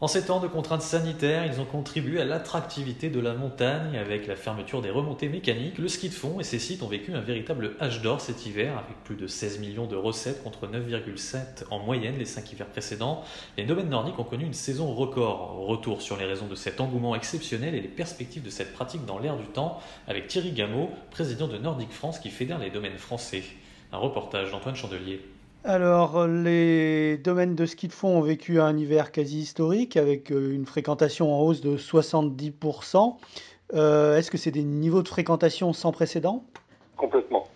En ces temps de contraintes sanitaires, ils ont contribué à l'attractivité de la montagne avec la fermeture des remontées mécaniques, le ski de fond et ces sites ont vécu un véritable âge d'or cet hiver avec plus de 16 millions de recettes contre 9,7 en moyenne les 5 hivers précédents. Les domaines nordiques ont connu une saison record. Retour sur les raisons de cet engouement exceptionnel et les perspectives de cette pratique dans l'air du temps avec Thierry Gameau, président de Nordic France qui fédère les domaines français. Un reportage d'Antoine Chandelier. Alors, les domaines de ski de fond ont vécu un hiver quasi historique avec euh, une fréquentation en hausse de 70%. Euh, Est-ce que c'est des niveaux de fréquentation sans précédent? Complètement.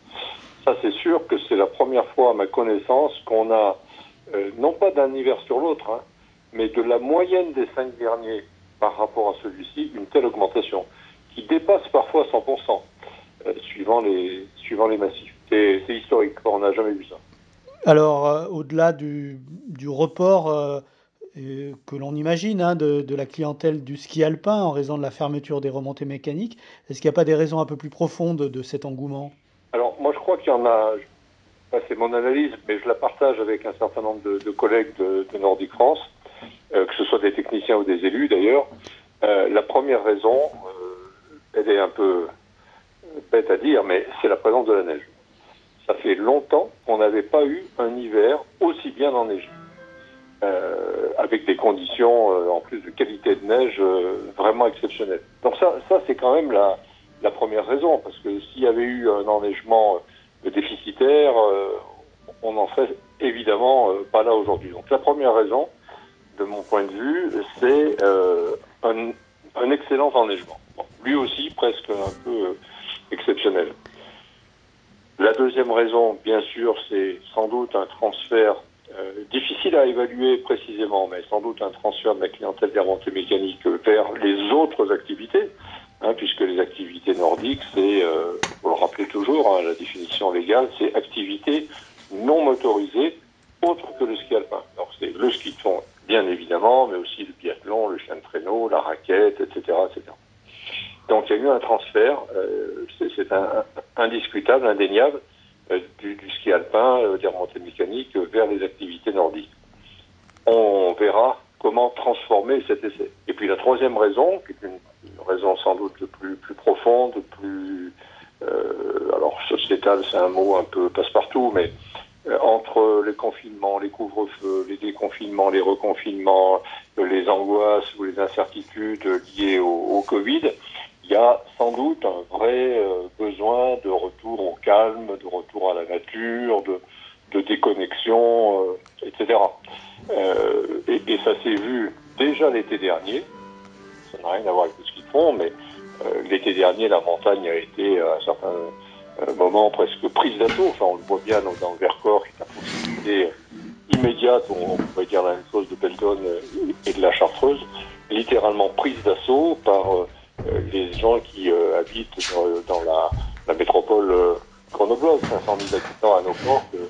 Ça, c'est sûr que c'est la première fois, à ma connaissance, qu'on a, euh, non pas d'un hiver sur l'autre, hein, mais de la moyenne des cinq derniers par rapport à celui-ci, une telle augmentation, qui dépasse parfois 100%, euh, suivant, les, suivant les massifs. C'est historique, on n'a jamais vu ça. Alors, euh, au-delà du, du report euh, euh, que l'on imagine hein, de, la clientèle du ski alpin en raison de la fermeture des remontées mécaniques, est-ce qu'il n'y a pas des raisons un peu plus profondes de cet engouement? Alors, moi, je crois qu'il y en a. C'est mon analyse, mais je la partage avec un certain nombre de, collègues de, de Nordic France, que ce soit des techniciens ou des élus d'ailleurs. La première raison, elle est un peu bête à dire, mais c'est la présence de la neige. Ça fait longtemps qu'on n'avait pas eu un hiver aussi bien enneigé, euh, avec des conditions euh, en plus de qualité de neige euh, vraiment exceptionnelles. Donc ça, ça c'est quand même la, la première raison, parce que s'il y avait eu un enneigement euh, déficitaire, euh, on n'en serait évidemment euh, pas là aujourd'hui. Donc la première raison, de mon point de vue, c'est un, un excellent enneigement. Bon, lui aussi presque un peu exceptionnel. La deuxième raison, bien sûr, c'est sans doute un transfert euh, difficile à évaluer précisément, mais sans doute un transfert de la clientèle des remontées mécaniques vers les autres activités, hein, puisque les activités nordiques, c'est, euh, vous le rappelez toujours, hein, la définition légale, c'est activité non motorisée autre que le ski alpin. Donc c'est le ski de fond, bien évidemment, mais aussi le biathlon, le chien de traîneau, la raquette, etc., etc. Donc il y a eu un transfert, euh, c'est indiscutable, indéniable, euh, du, du ski alpin, euh, des remontées mécaniques, euh, vers les activités nordiques. On verra comment transformer cet essai. Et puis la troisième raison, qui est une, raison sans doute plus, plus profonde, plus... euh, alors sociétale, c'est un mot un peu passe-partout, mais entre les confinements, les couvre-feux, les déconfinements, les reconfinements, les angoisses ou les incertitudes liées au, au Covid, il y a sans doute un vrai euh, besoin de retour au calme, de retour à la nature, de, déconnexion, euh, etc. Euh, et, ça s'est vu déjà l'été dernier. Ça n'a rien à voir avec ce qu'ils font, mais l'été dernier, la montagne a été à un certain euh, moment presque prise d'assaut. Enfin, on le voit bien dans, le Vercors, qui est à proximité immédiate, on, pourrait dire la même chose de Belton euh, et de la Chartreuse, littéralement prise d'assaut par les gens qui euh, habitent dans, dans la, la métropole euh, grenobloise, 500 000 habitants à nos portes, euh,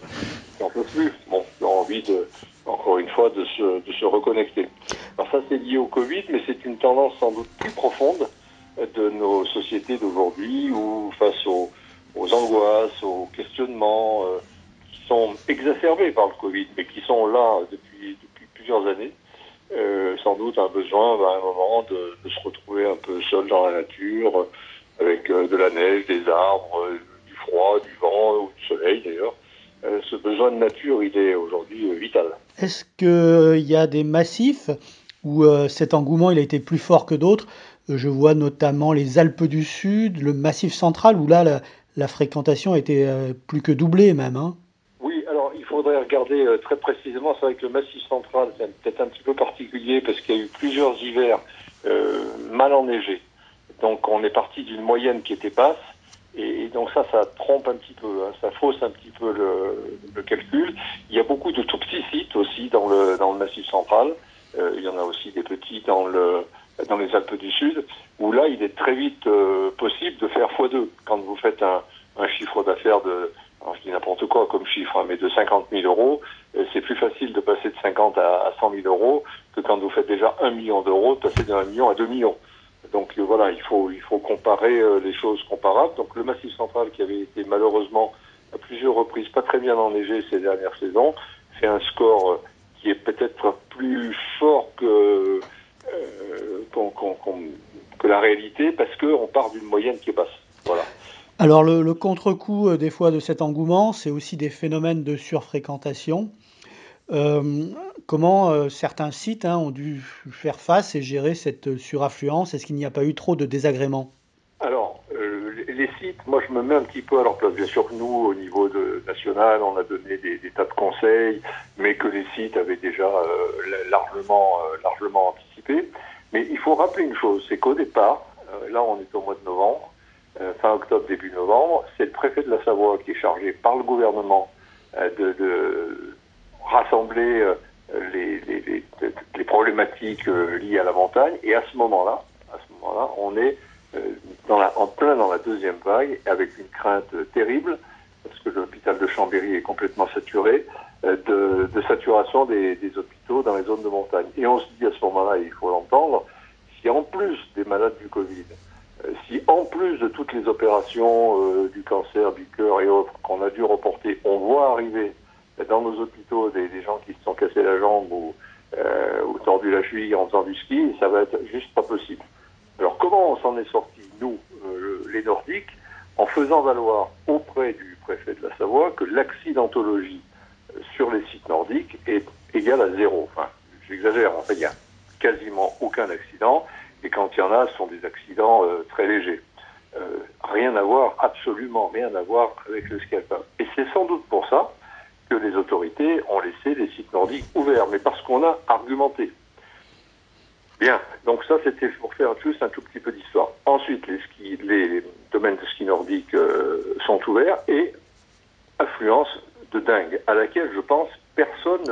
qui n'en peuvent plus. Bon, qui ont envie de, encore une fois, de se, de se reconnecter. Alors ça, c'est lié au Covid, mais c'est une tendance sans doute plus profonde euh, de nos sociétés d'aujourd'hui, où face aux, aux angoisses, aux questionnements, euh, qui sont exacerbés par le Covid, mais qui sont là depuis, depuis plusieurs années, euh, sans doute un besoin à un moment de, se retrouver un peu seul dans la nature, avec euh, de la neige, des arbres, euh, du froid, du vent ou du soleil d'ailleurs. Ce besoin de nature, il est aujourd'hui vital. Est-ce qu'il y a des massifs où cet engouement il a été plus fort que d'autres? Je vois notamment les Alpes du Sud, le Massif central, où là, la, fréquentation a été plus que doublée même. hein. Il faudrait regarder euh, très précisément. C'est vrai que le Massif central, c'est peut-être un petit peu particulier parce qu'il y a eu plusieurs hivers euh, mal enneigés. Donc on est parti d'une moyenne qui était basse Et, donc ça, ça trompe un petit peu, hein. ça fausse un petit peu le, calcul. Il y a beaucoup de tout petits sites aussi dans le, dans le Massif central. Euh, il y en a aussi des petits dans, le, dans les Alpes du Sud, où là, il est très vite possible de faire x2. Quand vous faites un chiffre d'affaires de, alors je dis n'importe quoi comme chiffre, hein, mais de 50 000 euros, euh, c'est plus facile de passer de 50 à, 100 000 euros que quand vous faites déjà 1 million d'euros, de passer de 1 million à 2 millions. Donc euh, voilà, il faut, il faut comparer euh, les choses comparables. Donc le Massif central, qui avait été malheureusement à plusieurs reprises pas très bien enneigé ces dernières saisons, fait un score qui est peut-être plus fort que, que la réalité parce qu'on part d'une moyenne qui est basse. Voilà. Alors le, contre-coup euh, des fois de cet engouement, c'est aussi des phénomènes de surfréquentation. Euh, comment euh, certains sites hein, ont dû faire face et gérer cette suraffluence? Est-ce qu'il n'y a pas eu trop de désagréments? Alors, les sites, moi je me mets un petit peu à leur place. Bien sûr que nous, au niveau national, on a donné des, tas de conseils, mais que les sites avaient déjà largement, largement anticipé. Mais il faut rappeler une chose, c'est qu'au départ, là on est au mois de novembre, fin octobre, début novembre, c'est le préfet de la Savoie qui est chargé par le gouvernement euh, de, rassembler euh, les, problématiques liées à la montagne. Et à ce moment-là, à ce moment-là, on est en plein dans la deuxième vague, avec une crainte terrible, parce que l'hôpital de Chambéry est complètement saturé, de, saturation des, des, hôpitaux dans les zones de montagne. Et on se dit à ce moment-là, il faut l'entendre, si en plus des malades du Covid, euh, si en plus de toutes les opérations euh, du cancer, du cœur et autres qu'on a dû reporter, on voit arriver dans nos hôpitaux des, gens qui se sont cassés la jambe ou, euh, ou tordu la cheville en faisant du ski, ça va être juste pas possible. Alors comment on s'en est sorti, nous, les Nordiques, en faisant valoir auprès du préfet de la Savoie que l'accidentologie sur les sites nordiques est égale à zéro? Enfin, j'exagère, en fait, il n'y a quasiment aucun accident et quand il y en a, ce sont des accidents euh, très légers. Euh, rien à voir, absolument rien à voir avec le ski Et c'est sans doute pour ça que les autorités ont laissé les sites nordiques ouverts, mais parce qu'on a argumenté. Bien, donc ça c'était pour faire juste un tout petit peu d'histoire. Ensuite, les domaines de ski nordique euh, sont ouverts et affluence de dingue, à laquelle je pense personne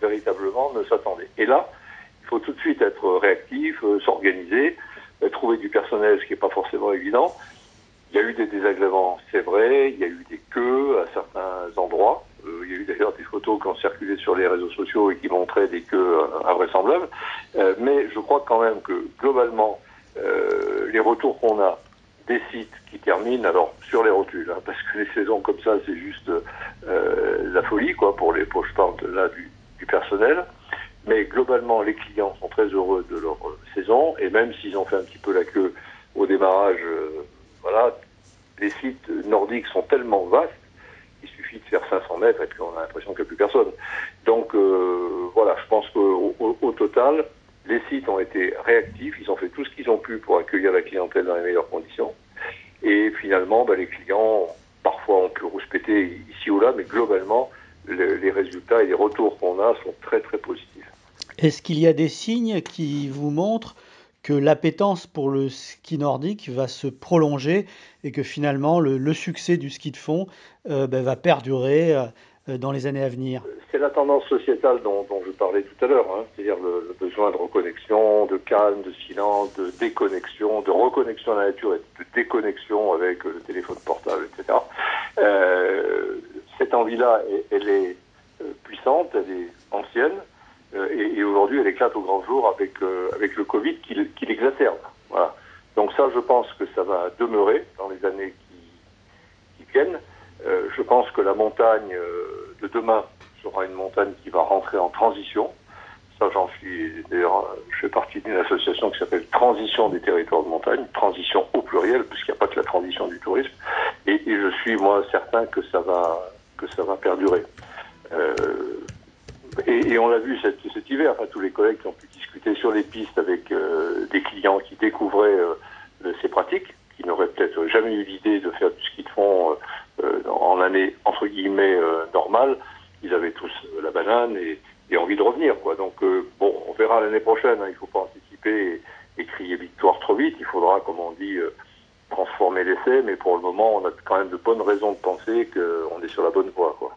véritablement ne s'attendait. Et là, il faut tout de suite être réactif, euh, s'organiser, euh, trouver du personnel, ce qui n'est pas forcément évident. Il y a eu des désagréments, c'est vrai, il y a eu des queues à certains endroits. Euh, il y a eu d'ailleurs des photos qui ont circulé sur les réseaux sociaux et qui montraient des queues invraisemblables. mais je crois quand même que globalement, les retours qu'on a des sites qui terminent, alors sur les rotules, hein, parce que les saisons comme ça, c'est juste la folie, quoi, pour les, pour je là du, du personnel. Mais globalement, les clients sont très heureux de leur euh, saison et même s'ils ont fait un petit peu la queue au démarrage, euh, voilà, les sites nordiques sont tellement vastes il suffit de faire 500 mètres et puis on a l'impression qu'il n'y a plus personne. Donc euh, voilà, je pense qu'au au, total, les sites ont été réactifs, ils ont fait tout ce qu'ils ont pu pour accueillir la clientèle dans les meilleures conditions. Et finalement, bah, les clients, parfois ont pu rouspéter ici ou là, mais globalement, les résultats et les retours qu'on a sont très très positifs. Est-ce qu'il y a des signes qui vous montrent que l'appétence pour le ski nordique va se prolonger et que finalement le, succès du ski de fond euh, ben, va perdurer euh, dans les années à venir? C'est la tendance sociétale dont, je parlais tout à l'heure, hein. c'est-à-dire le, besoin de reconnexion, de calme, de silence, de déconnexion, de reconnexion à la nature et de déconnexion avec le téléphone portable, etc. Euh, cette envie-là, elle est puissante, elle est ancienne. Euh, et, aujourd'hui, elle éclate au grand jour avec, euh, avec le Covid qui, l'exacerbe. Donc ça, je pense que ça va demeurer dans les années qui, viennent. Euh, je pense que la montagne de demain sera une montagne qui va rentrer en transition. Ça, j'en suis d'ailleurs, je fais partie d'une association qui s'appelle Transition des territoires de montagne, transition au pluriel, puisqu'il n'y a pas que la transition du tourisme. Et, je suis moi certain que ça va que ça va perdurer. Et, on l'a vu cet, cet hiver, enfin, tous les collègues qui ont pu discuter sur les pistes avec euh, des clients qui découvraient euh, ces pratiques, qui n'auraient peut-être jamais eu l'idée de faire du ski de fond euh, en année entre guillemets normale, ils avaient tous la banane et, et, envie de revenir. Quoi. Donc bon, on verra l'année prochaine. Hein, il ne faut pas anticiper et, crier victoire trop vite. Il faudra, comme on dit, transformer l'essai, mais pour le moment, on a quand même de bonnes raisons de penser qu'on est sur la bonne voie. Quoi.